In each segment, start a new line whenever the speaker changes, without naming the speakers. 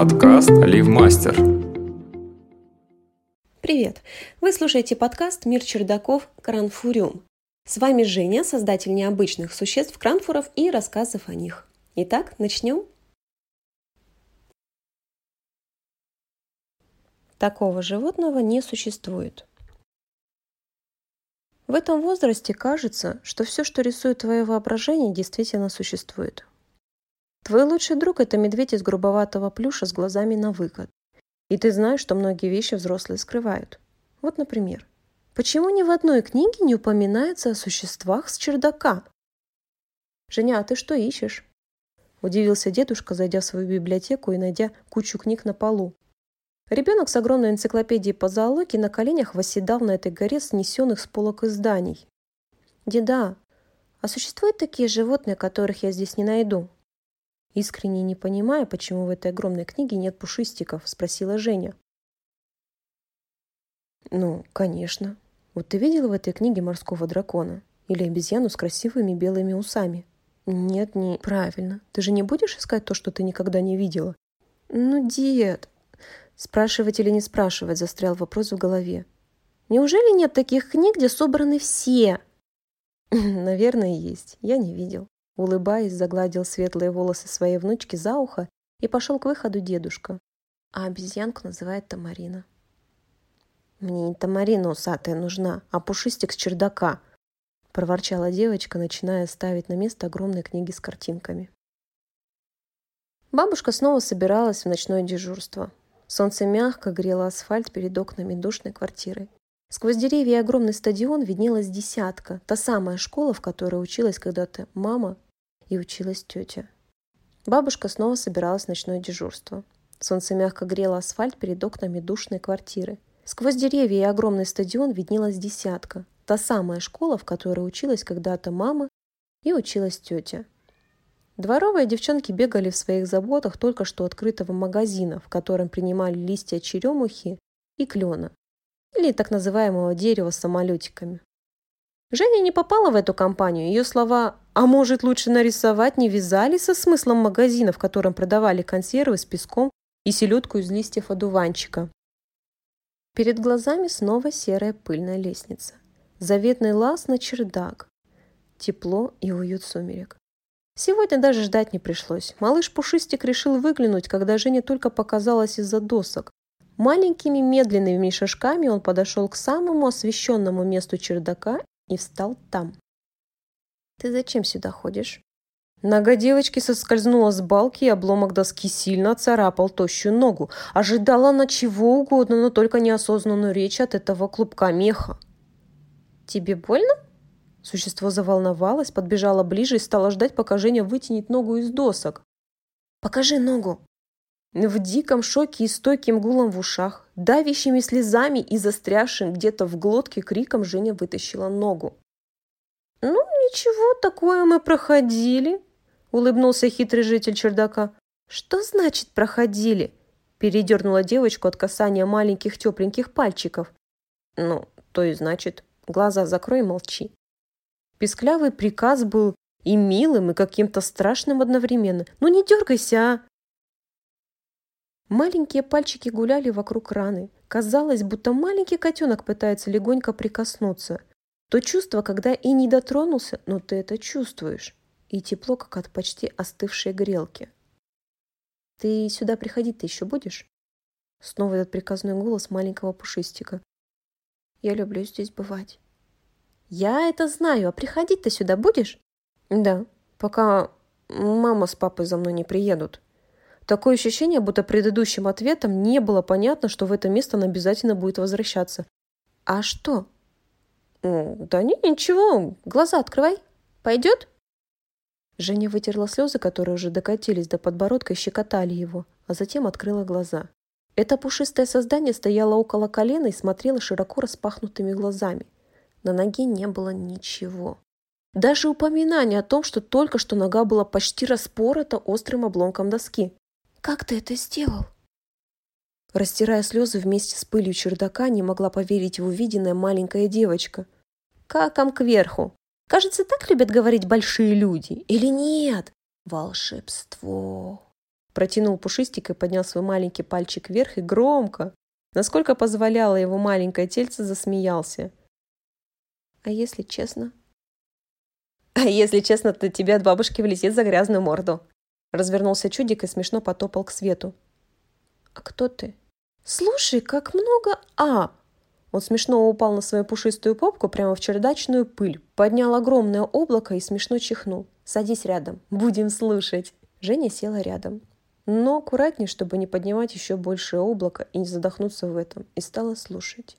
Подкаст «Оливмастер».
Привет! Вы слушаете подкаст «Мир чердаков. Кранфуриум». С вами Женя, создатель необычных существ кранфуров и рассказов о них. Итак, начнем. Такого животного не существует. В этом возрасте кажется, что все, что рисует твое воображение, действительно существует. Твой лучший друг – это медведь из грубоватого плюша с глазами на выкат. И ты знаешь, что многие вещи взрослые скрывают. Вот, например, почему ни в одной книге не упоминается о существах с чердака? «Женя, а ты что ищешь?» Удивился дедушка, зайдя в свою библиотеку и найдя кучу книг на полу. Ребенок с огромной энциклопедией по зоологии на коленях восседал на этой горе снесенных с полок изданий. «Деда, а существуют такие животные, которых я здесь не найду?» Искренне не понимая, почему в этой огромной книге нет пушистиков, спросила Женя. «Ну, конечно. Вот ты видела в этой книге морского дракона? Или обезьяну с красивыми белыми усами?» «Нет, не... Правильно. Ты же не будешь искать то, что ты никогда не видела?» «Ну, дед, Спрашивать или не спрашивать застрял вопрос в голове. Неужели нет таких книг, где собраны все? Наверное, есть. Я не видел. Улыбаясь, загладил светлые волосы своей внучки за ухо и пошел к выходу дедушка. А обезьянку называют Тамарина. «Мне не Тамарина усатая нужна, а пушистик с чердака», – проворчала девочка, начиная ставить на место огромные книги с картинками. Бабушка снова собиралась в ночное дежурство. Солнце мягко грело асфальт перед окнами душной квартиры. Сквозь деревья и огромный стадион виднелась десятка, та самая школа, в которой училась когда-то мама и училась тетя. Бабушка снова собиралась в ночное дежурство. Солнце мягко грело асфальт перед окнами душной квартиры. Сквозь деревья и огромный стадион виднелась десятка, та самая школа, в которой училась когда-то мама и училась тетя. Дворовые девчонки бегали в своих заботах только что открытого магазина, в котором принимали листья черемухи и клена, или так называемого дерева с самолетиками. Женя не попала в эту компанию. Ее слова «а может лучше нарисовать» не вязали со смыслом магазина, в котором продавали консервы с песком и селедку из листьев одуванчика. Перед глазами снова серая пыльная лестница. Заветный лаз на чердак. Тепло и уют сумерек. Сегодня даже ждать не пришлось. Малыш Пушистик решил выглянуть, когда Женя только показалась из-за досок. Маленькими медленными шажками он подошел к самому освещенному месту чердака и встал там. «Ты зачем сюда ходишь?» Нога девочки соскользнула с балки, и обломок доски сильно царапал тощую ногу. Ожидала она чего угодно, но только неосознанную речь от этого клубка меха. «Тебе больно?» Существо заволновалось, подбежало ближе и стало ждать, пока Женя вытянет ногу из досок. «Покажи ногу!» В диком шоке и стойким гулом в ушах, давящими слезами и застрявшим где-то в глотке криком Женя вытащила ногу. «Ну, ничего, такое мы проходили», — улыбнулся хитрый житель чердака. «Что значит проходили?» — передернула девочку от касания маленьких тепленьких пальчиков. «Ну, то и значит, глаза закрой и молчи». Песклявый приказ был и милым, и каким-то страшным одновременно. «Ну не дергайся, а!» Маленькие пальчики гуляли вокруг раны. Казалось, будто маленький котенок пытается легонько прикоснуться. То чувство, когда и не дотронулся, но ты это чувствуешь. И тепло, как от почти остывшей грелки. «Ты сюда приходить-то еще будешь?» Снова этот приказной голос маленького пушистика. «Я люблю здесь бывать». Я это знаю, а приходить ты сюда будешь? Да, пока мама с папой за мной не приедут. Такое ощущение, будто предыдущим ответом не было понятно, что в это место он обязательно будет возвращаться. А что? Да не, ничего, глаза открывай. Пойдет? Женя вытерла слезы, которые уже докатились до подбородка и щекотали его, а затем открыла глаза. Это пушистое создание стояло около колена и смотрело широко распахнутыми глазами. На ноге не было ничего. Даже упоминание о том, что только что нога была почти распорота острым обломком доски. «Как ты это сделал?» Растирая слезы вместе с пылью чердака, не могла поверить в увиденное маленькая девочка. «Каком кверху? Кажется, так любят говорить большие люди. Или нет? Волшебство!» протянул пушистик и поднял свой маленький пальчик вверх и громко, насколько позволяло его маленькое тельце, засмеялся. «А если честно?» «А если честно, то тебе от бабушки влетит за грязную морду!» Развернулся чудик и смешно потопал к свету. «А кто ты?» «Слушай, как много «а». Он смешно упал на свою пушистую попку прямо в чердачную пыль, поднял огромное облако и смешно чихнул. «Садись рядом, будем слушать». Женя села рядом, но аккуратнее, чтобы не поднимать еще большее облако и не задохнуться в этом, и стала слушать.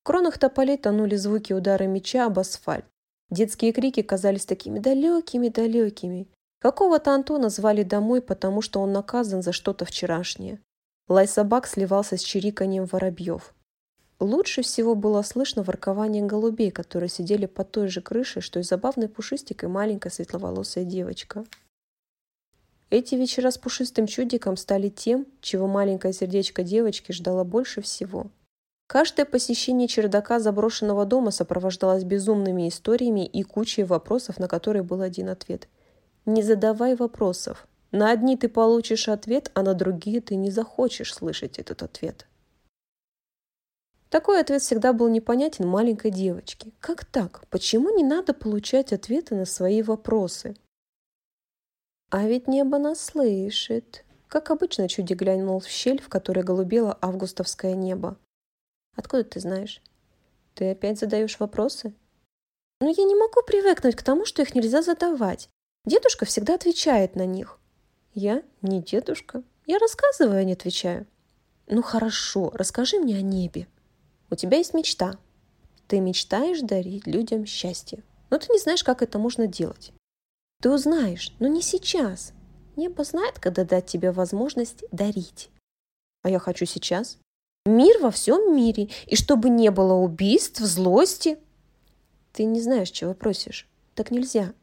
В кронах тополей тонули звуки удара меча об асфальт. Детские крики казались такими далекими-далекими. Какого-то Антона звали домой, потому что он наказан за что-то вчерашнее. Лай собак сливался с чириканием воробьев. Лучше всего было слышно воркование голубей, которые сидели под той же крышей, что и забавный пушистик и маленькая светловолосая девочка. Эти вечера с пушистым чудиком стали тем, чего маленькое сердечко девочки ждало больше всего. Каждое посещение чердака заброшенного дома сопровождалось безумными историями и кучей вопросов, на которые был один ответ. Не задавай вопросов. На одни ты получишь ответ, а на другие ты не захочешь слышать этот ответ. Такой ответ всегда был непонятен маленькой девочке. Как так? Почему не надо получать ответы на свои вопросы? А ведь небо нас слышит. Как обычно, чуди глянул в щель, в которой голубело августовское небо. Откуда ты знаешь? Ты опять задаешь вопросы? Но ну, я не могу привыкнуть к тому, что их нельзя задавать. Дедушка всегда отвечает на них. Я не дедушка. Я рассказываю, а не отвечаю. Ну хорошо, расскажи мне о небе. У тебя есть мечта. Ты мечтаешь дарить людям счастье. Но ты не знаешь, как это можно делать. Ты узнаешь, но не сейчас. Небо знает, когда дать тебе возможность дарить. А я хочу сейчас. Мир во всем мире, и чтобы не было убийств, злости. Ты не знаешь, чего просишь. Так нельзя.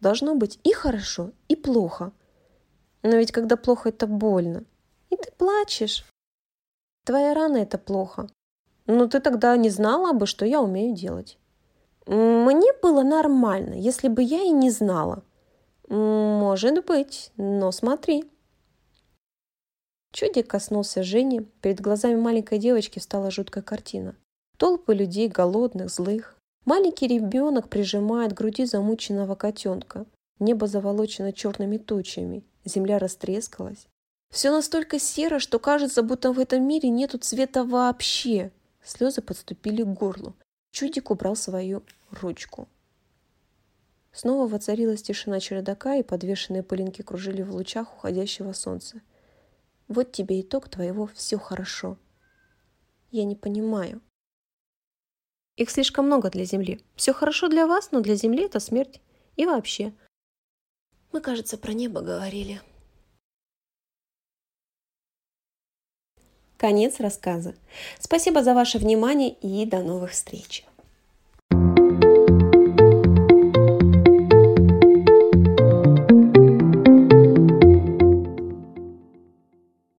Должно быть и хорошо, и плохо. Но ведь когда плохо, это больно. И ты плачешь. Твоя рана – это плохо. Но ты тогда не знала бы, что я умею делать. Мне было нормально, если бы я и не знала. Может быть, но смотри. Чудик коснулся Жени. Перед глазами маленькой девочки встала жуткая картина. Толпы людей, голодных, злых. Маленький ребенок прижимает к груди замученного котенка. Небо заволочено черными тучами. Земля растрескалась. Все настолько серо, что кажется, будто в этом мире нету цвета вообще. Слезы подступили к горлу. Чудик убрал свою ручку. Снова воцарилась тишина чердака, и подвешенные пылинки кружили в лучах уходящего солнца. Вот тебе итог твоего «все хорошо». Я не понимаю. Их слишком много для Земли. Все хорошо для вас, но для Земли это смерть. И вообще. Мы, кажется, про небо говорили. Конец рассказа. Спасибо за ваше внимание и до новых встреч.